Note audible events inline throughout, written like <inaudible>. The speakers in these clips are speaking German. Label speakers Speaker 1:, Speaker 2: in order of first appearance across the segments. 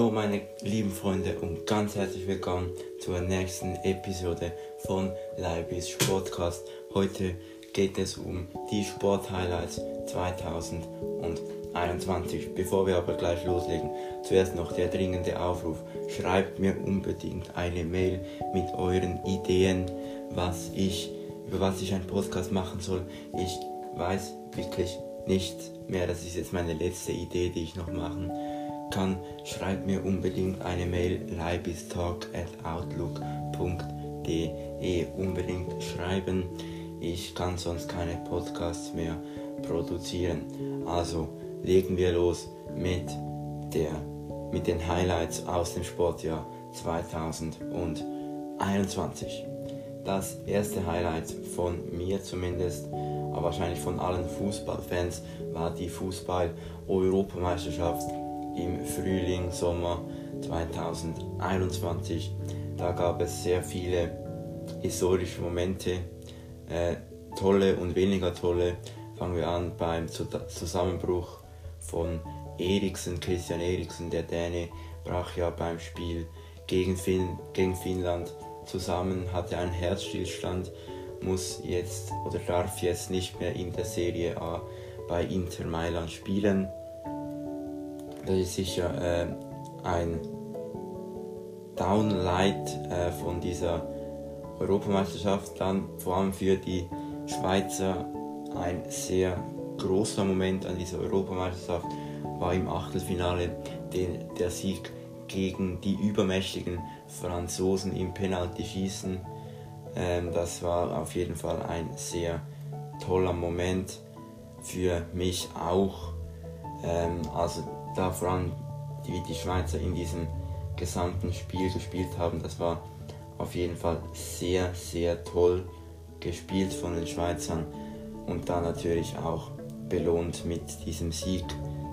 Speaker 1: Hallo meine lieben Freunde und ganz herzlich willkommen zur nächsten Episode von Leibis Sportcast. Heute geht es um die Sporthighlights 2021. Bevor wir aber gleich loslegen, zuerst noch der dringende Aufruf. Schreibt mir unbedingt eine Mail mit euren Ideen, was ich, über was ich einen Podcast machen soll. Ich weiß wirklich nicht mehr. Das ist jetzt meine letzte Idee, die ich noch machen kann. Schreibt mir unbedingt eine Mail leibistalk at outlook.de unbedingt schreiben. Ich kann sonst keine Podcasts mehr produzieren. Also legen wir los mit der mit den Highlights aus dem Sportjahr 2021. Das erste Highlight von mir zumindest, aber wahrscheinlich von allen Fußballfans, war die Fußball-Europameisterschaft im Frühling, Sommer 2021. Da gab es sehr viele historische Momente, äh, tolle und weniger tolle. Fangen wir an beim Zusammenbruch von Eriksen, Christian Eriksen, der Däne, brach ja beim Spiel gegen, fin gegen Finnland zusammen, hatte einen Herzstillstand, muss jetzt oder darf jetzt nicht mehr in der Serie A bei Inter Mailand spielen. Das ist sicher äh, ein Downlight äh, von dieser Europameisterschaft, dann vor allem für die Schweizer ein sehr großer Moment an dieser Europameisterschaft war im Achtelfinale den, der Sieg gegen die übermächtigen Franzosen im Penalty-Schießen. Ähm, das war auf jeden Fall ein sehr toller Moment für mich auch. Ähm, also da vor allem wie die Schweizer in diesem gesamten Spiel gespielt haben, das war auf jeden Fall sehr, sehr toll gespielt von den Schweizern und dann natürlich auch belohnt mit diesem Sieg,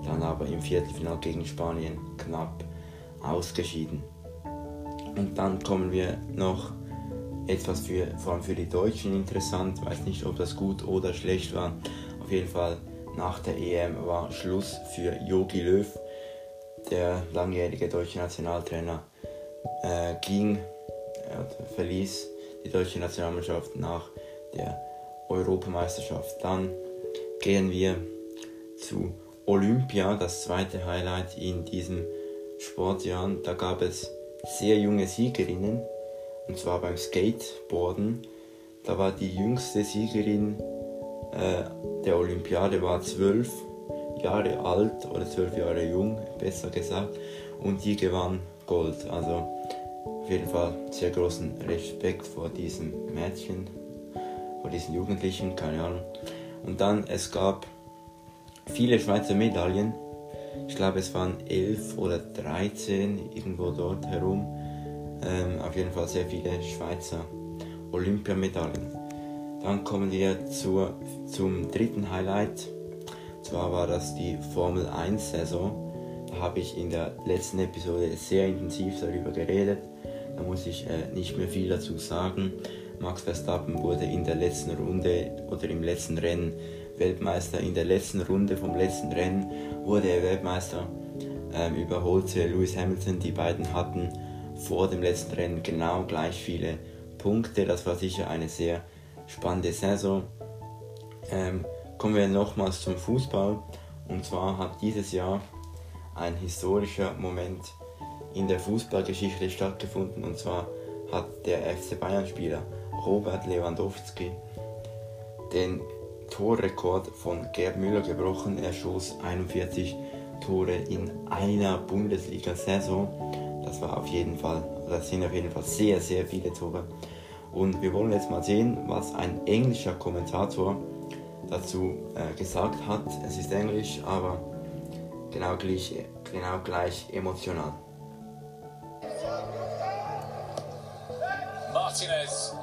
Speaker 1: dann aber im Viertelfinale gegen Spanien knapp ausgeschieden. Und dann kommen wir noch etwas für, vor allem für die Deutschen interessant, weiß nicht, ob das gut oder schlecht war. Auf jeden Fall nach der EM war Schluss für Jogi Löw, der langjährige deutsche Nationaltrainer, äh, ging, äh, verließ die deutsche Nationalmannschaft nach der Europameisterschaft. Dann gehen wir zu Olympia, das zweite Highlight in diesem Sportjahr. Da gab es sehr junge Siegerinnen, und zwar beim Skateboarden. Da war die jüngste Siegerin äh, der Olympiade war zwölf Jahre alt oder zwölf Jahre jung, besser gesagt, und die gewann Gold. Also auf jeden Fall sehr großen Respekt vor diesem Mädchen, vor diesen Jugendlichen, keine Ahnung. Und dann, es gab viele Schweizer Medaillen. Ich glaube, es waren elf oder dreizehn irgendwo dort herum. Ähm, auf jeden Fall sehr viele Schweizer Olympiamedaillen. Dann kommen wir zur, zum dritten Highlight. Zwar war das die Formel 1 Saison. Da habe ich in der letzten Episode sehr intensiv darüber geredet. Da muss ich äh, nicht mehr viel dazu sagen. Max Verstappen wurde in der letzten Runde oder im letzten Rennen Weltmeister. In der letzten Runde vom letzten Rennen wurde er Weltmeister, ähm, überholte Lewis Hamilton. Die beiden hatten vor dem letzten Rennen genau gleich viele Punkte. Das war sicher eine sehr spannende Saison. Ähm, kommen wir nochmals zum Fußball. Und zwar hat dieses Jahr ein historischer Moment in der Fußballgeschichte stattgefunden. Und zwar hat der FC Bayern-Spieler Robert Lewandowski den Torrekord von Gerd Müller gebrochen. Er schoss 41 Tore in einer Bundesliga-Saison. Das war auf jeden Fall, das sind auf jeden Fall sehr, sehr viele Tore. Und wir wollen jetzt mal sehen, was ein englischer Kommentator dazu äh, gesagt hat. Es ist Englisch, aber genau gleich, genau gleich emotional. Martinez.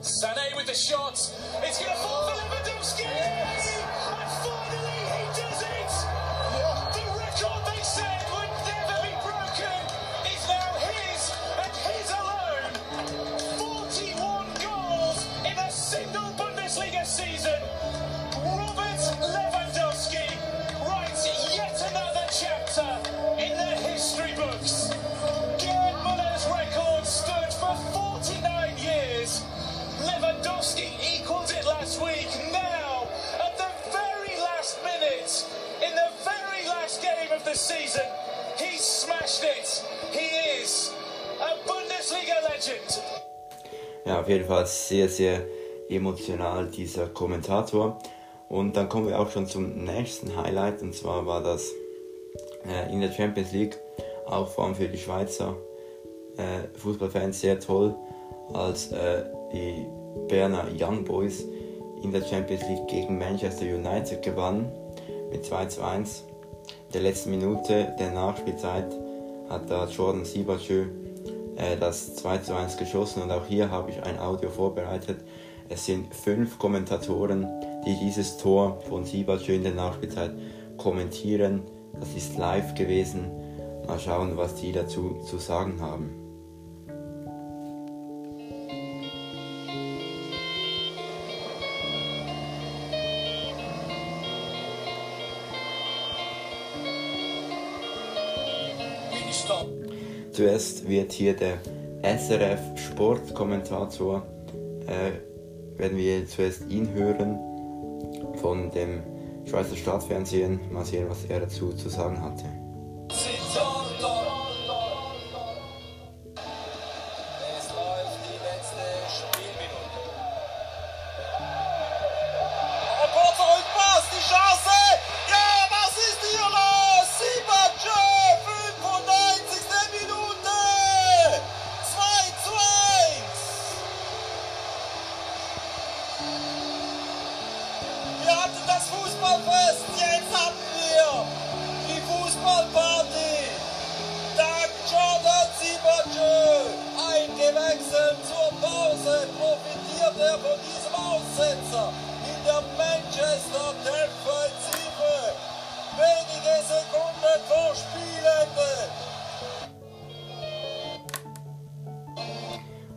Speaker 1: Sané with the shot. It's going to fall for Lewandowski.
Speaker 2: Robert Lewandowski
Speaker 1: ja, auf jeden Fall sehr, sehr emotional dieser Kommentator. Und dann kommen wir auch schon zum nächsten Highlight und zwar war das äh, in der Champions League auch vor allem für die Schweizer äh, Fußballfans sehr toll, als äh, die Berner Young Boys in der Champions League gegen Manchester United gewannen mit 2 zu 1. In der letzten Minute der Nachspielzeit hat da Jordan äh, das 2 zu 1 geschossen und auch hier habe ich ein Audio vorbereitet. Es sind fünf Kommentatoren, die dieses Tor von Siebertschö in der Nachspielzeit kommentieren. Das ist live gewesen. Mal schauen, was die dazu zu sagen haben. Zuerst wird hier der SRF Sportkommentator, äh, werden wir zuerst ihn hören von dem Schweizer Staatsfernsehen. Mal sehen, was er dazu zu sagen hatte.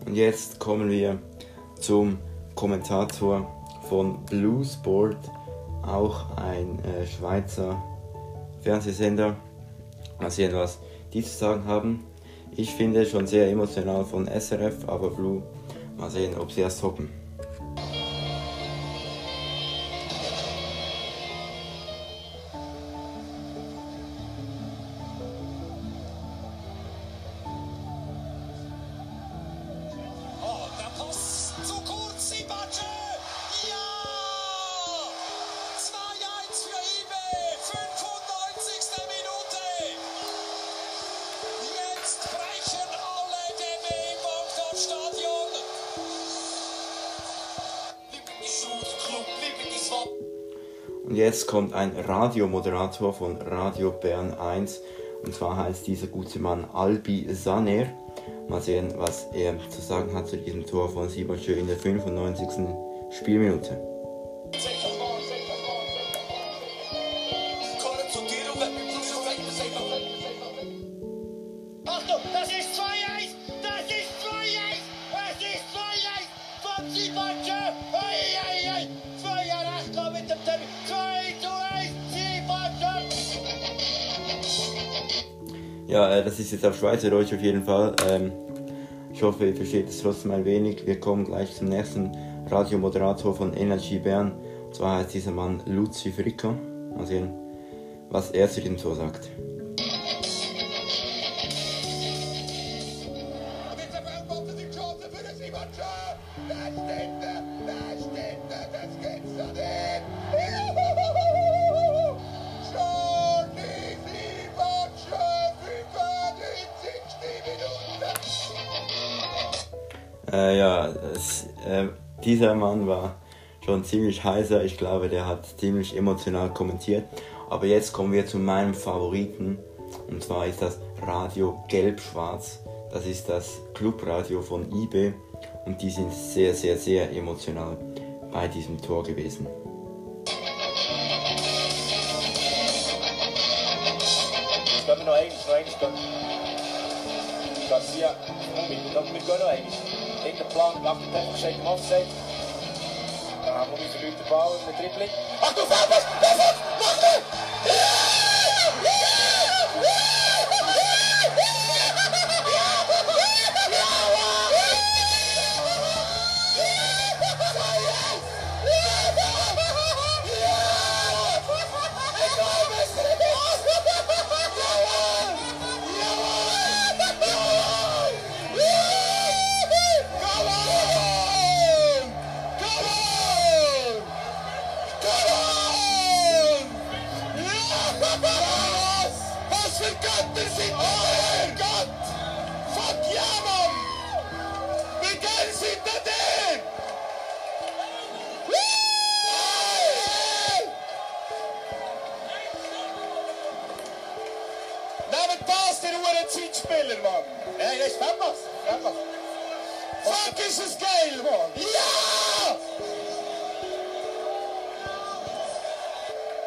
Speaker 1: Und jetzt kommen wir zum Kommentator von Blue Sport, auch ein äh, Schweizer Fernsehsender. Mal sehen, was die zu sagen haben. Ich finde schon sehr emotional von SRF, aber Blue, mal sehen, ob sie das toppen. Und jetzt kommt ein Radiomoderator von Radio Bern 1. Und zwar heißt dieser gute Mann Albi Saner. Mal sehen, was er zu sagen hat zu diesem Tor von Siebertschö in der 95. Spielminute. Ja, äh, das ist jetzt auf Schweizerdeutsch auf jeden Fall. Ähm, ich hoffe, ihr versteht es trotzdem ein wenig. Wir kommen gleich zum nächsten Radiomoderator von Energy Bern. Und zwar heißt dieser Mann Luzi Fricker. Mal sehen, was er zu dem so sagt. Äh, ja, es, äh, dieser Mann war schon ziemlich heißer. Ich glaube, der hat ziemlich emotional kommentiert. Aber jetzt kommen wir zu meinem Favoriten. Und zwar ist das Radio Gelb-Schwarz. Das ist das Clubradio von IB. Und die sind sehr, sehr, sehr emotional bei diesem Tor gewesen. Gehen wir noch eigentlich, noch via Mumi. Dat moet nog eens. Ik de plank, plan. dem Punkt, steht Mann, steht. Da haben wir unsere Leute ballern, der Dribbling. Achtung, inte sitt ögat!
Speaker 2: Fuck hjärnan! Vi kan sitta
Speaker 3: där! Nej men bastard året switchspelen man! Nej det är femmas, femmas. Fuck is a scale man!
Speaker 2: Ja!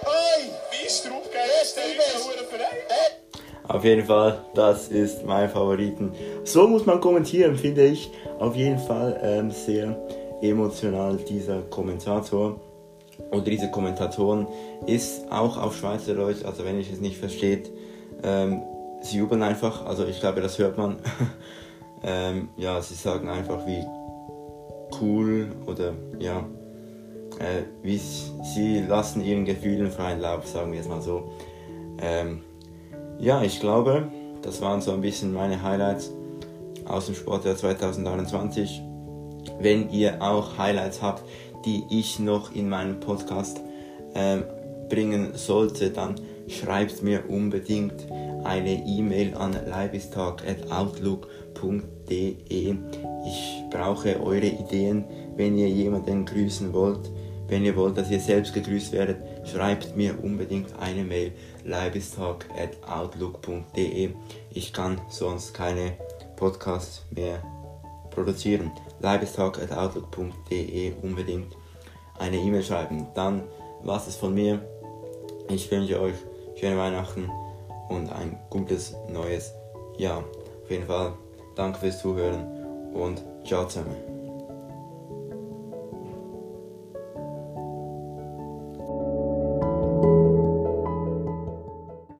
Speaker 2: Oj!
Speaker 3: Vi strokar, jag ställer inte håret för dig. Eh?
Speaker 1: Auf jeden Fall, das ist mein Favoriten. So muss man kommentieren, finde ich. Auf jeden Fall ähm, sehr emotional dieser Kommentator oder diese Kommentatoren ist auch auf Schweizerdeutsch, also wenn ich es nicht versteht, ähm, sie jubeln einfach, also ich glaube, das hört man. <laughs> ähm, ja, sie sagen einfach wie cool oder ja, äh, wie sie lassen ihren Gefühlen freien Lauf, sagen wir es mal so. Ähm, ja, ich glaube, das waren so ein bisschen meine Highlights aus dem Sportjahr 2021. Wenn ihr auch Highlights habt, die ich noch in meinem Podcast ähm, bringen sollte, dann schreibt mir unbedingt eine E-Mail an leibestag.outlook.de. Ich brauche eure Ideen, wenn ihr jemanden grüßen wollt. Wenn ihr wollt, dass ihr selbst gegrüßt werdet, schreibt mir unbedingt eine Mail leibestag.outlook.de. Ich kann sonst keine Podcasts mehr produzieren. leibestag.outlook.de unbedingt eine E-Mail schreiben. Dann was es von mir. Ich wünsche euch schöne Weihnachten und ein gutes neues Jahr. Auf jeden Fall danke fürs Zuhören und ciao zusammen.